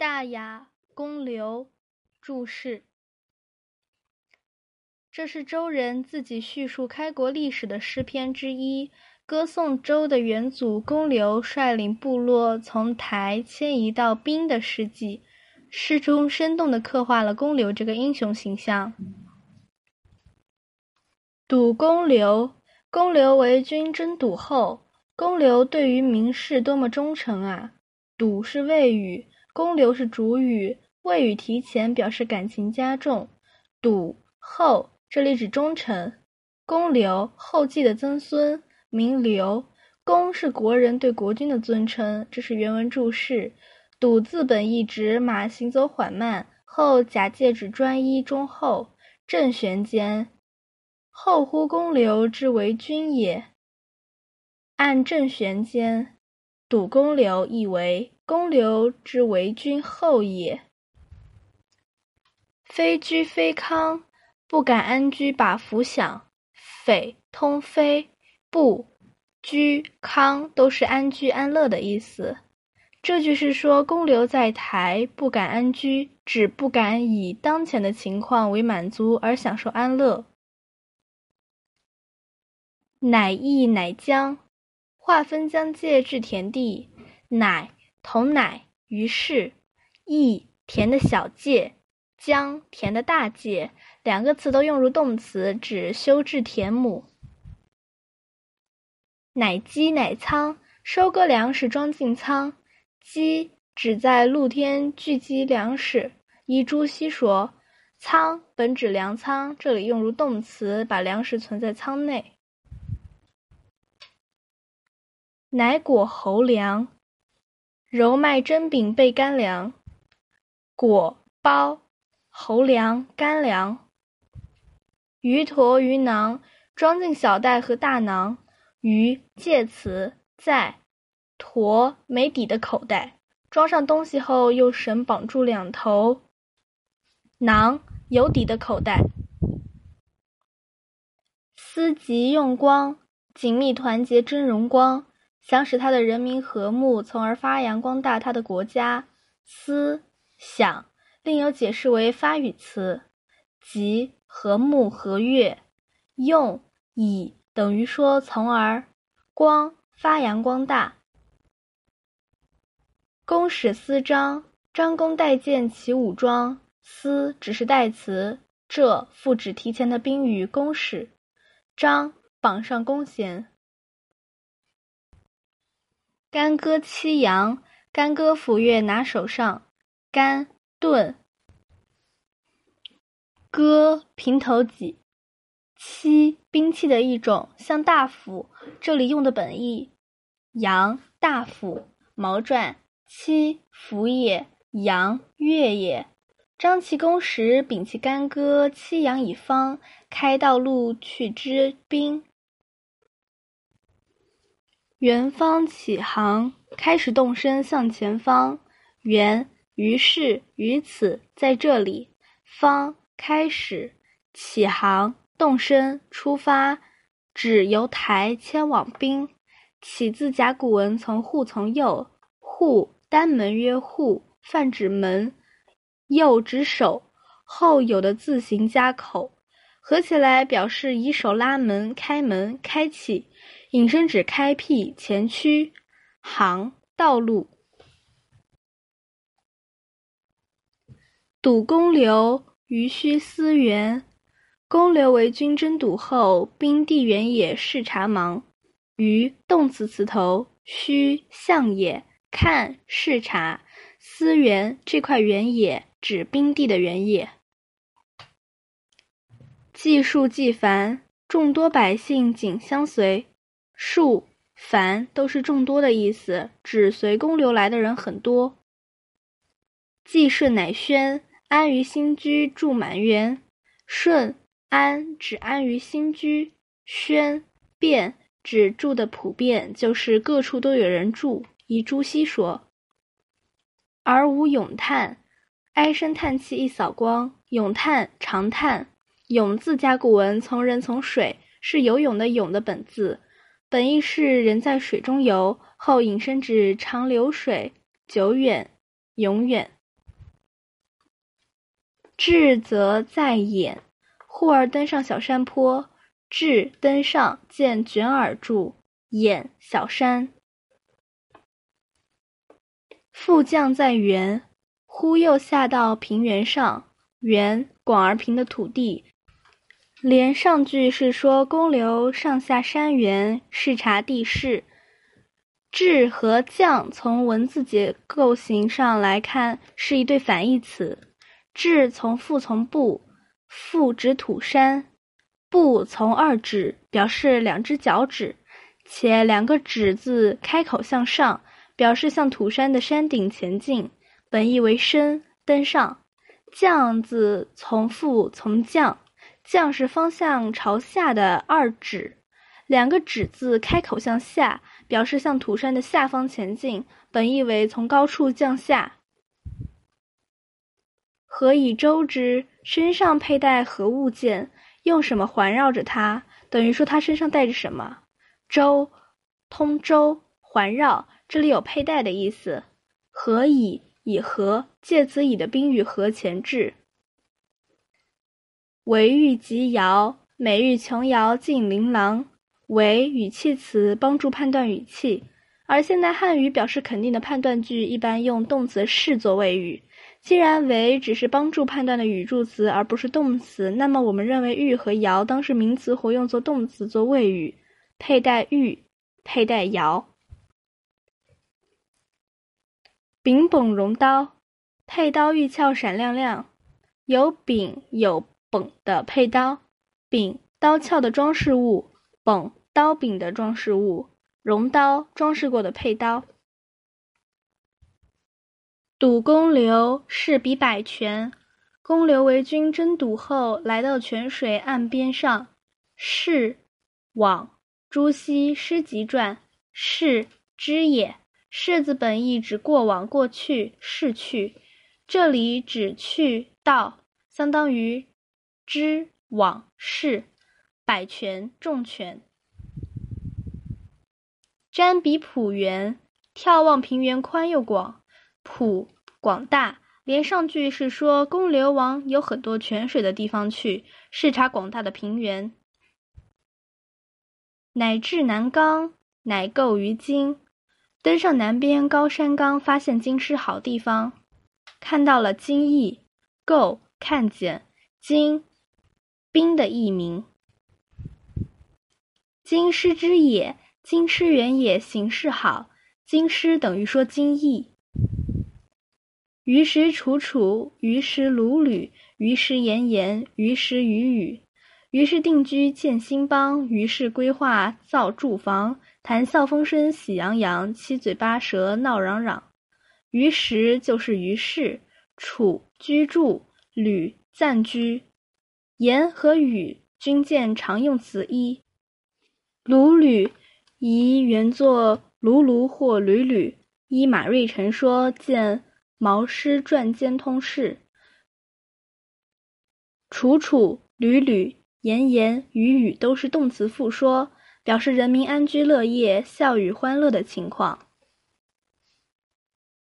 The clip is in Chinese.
大雅公刘注释：这是周人自己叙述开国历史的诗篇之一，歌颂周的元祖公刘率领部落从台迁移到滨的事迹。诗中生动地刻画了公刘这个英雄形象。赌公刘，公刘为君争赌后，公刘对于名士多么忠诚啊！赌是谓语。公刘是主语，谓语提前表示感情加重。笃后这里指忠诚。公刘后继的曾孙，名刘。公是国人对国君的尊称，这是原文注释。笃字本意指马行走缓慢，后假借指专一忠厚。正玄间，后乎公刘之为君也。按正玄间，笃公刘意为。公刘之为君后也，非居非康，不敢安居把福享。匪通非，不居康都是安居安乐的意思。这句是说公刘在台不敢安居，指不敢以当前的情况为满足而享受安乐。乃邑乃将，划分疆界至田地，乃。同乃于是，邑田的小界，疆田的大界，两个词都用入动词，指修治田亩。乃积乃仓，收割粮食装进仓。积指在露天聚集粮食。依朱熹说，仓本指粮仓，这里用入动词，把粮食存在仓内。奶果侯粮。揉麦蒸饼备干粮，果包侯粮干粮。鱼砣鱼囊装进小袋和大囊。鱼介词在，砣没底的口袋，装上东西后用绳绑住两头。囊有底的口袋。思极用光，紧密团结真荣光。想使他的人民和睦，从而发扬光大他的国家。思想另有解释为发语词，即和睦和悦。用以等于说从而光发扬光大。公使司张，张公代建其武装。司只是代词，这复指提前的宾语公使。张榜上公衔。干戈七阳，干戈斧钺拿手上，干钝，戈平头戟，七兵器的一种，像大斧，这里用的本意。阳大斧，毛传七斧也，阳钺也。张齐公时，秉其干戈，七阳以方，开道路去之兵。元方起航，开始动身向前方。元于是于此，在这里。方开始起航，动身出发，指由台迁往兵。起字甲骨文从户从右，户单门曰户，泛指门；右指手，后有的字形加口，合起来表示以手拉门、开门、开启。引申指开辟前驱航道路。堵公刘，余须思源。公刘为君争堵后，兵地原野视察忙。余动词词头，须向也，看视察。思源这块原野指兵地的原野。计数计繁，众多百姓紧相随。数繁都是众多的意思，指随公流来的人很多。季顺乃宣，安于新居，住满园。顺安指安于新居，宣便指住的普遍，就是各处都有人住。以朱熹说，而无咏叹，唉声叹气一扫光。咏叹长叹，咏字甲骨文从人从水，是游泳的泳的本字。本意是人在水中游，后引申指长流水、久远、永远。至则在眼。忽而登上小山坡，至登上见卷耳柱，眼小山。复降在原，忽又下到平原上，原广而平的土地。连上句是说公刘上下山原视察地势。至和降从文字结构形上来看是一对反义词。至从父从不，父指土山，不从二指，表示两只脚趾，且两个指字开口向上，表示向土山的山顶前进，本意为升登上。降字从父从降，降是方向朝下的二指，两个指字开口向下，表示向土山的下方前进，本意为从高处降下。何以周之？身上佩戴何物件？用什么环绕着它？等于说他身上带着什么？周，通周，环绕。这里有佩戴的意思。何以？以何？介词以的宾语何前置。为欲极遥，每日琼瑶近琳琅。为语气词，帮助判断语气。而现代汉语表示肯定的判断句，一般用动词是作谓语。既然为只是帮助判断的语助词，而不是动词，那么我们认为玉和尧当是名词活用作动词做谓语，佩戴玉，佩戴瑶。柄本戎刀，佩刀玉鞘闪亮亮，有柄有本的佩刀，柄刀鞘的装饰物，本刀柄的装饰物，戎刀装饰过的佩刀。赌公刘，是比百泉。公刘为君争赌后，来到泉水岸边上，是往朱熹诗集传，是之也。是字本意指过往、过去、逝去，这里指去到，相当于之往事。百泉重泉，瞻比浦原，眺望平原宽又广。普广大，连上句是说公刘往有很多泉水的地方去视察广大的平原。乃至南冈，乃构于京，登上南边高山冈，发现京师好地方，看到了京邑，够看见京兵的译名。京师之野，京师原野，形势好。京师等于说京邑。于时楚楚，于时鲁吕，于时炎炎，于时雨雨。于是定居建兴邦，于是规划造住房，谈笑风生喜洋洋，七嘴八舌闹嚷嚷。于时就是于是，楚居住，吕暂居，言和语均见常用词一。卢吕宜原作卢卢或吕吕。依马瑞辰说，见。《毛诗传兼通释》，楚楚、屡屡、言言、语语都是动词复说，表示人民安居乐业、笑语欢乐的情况。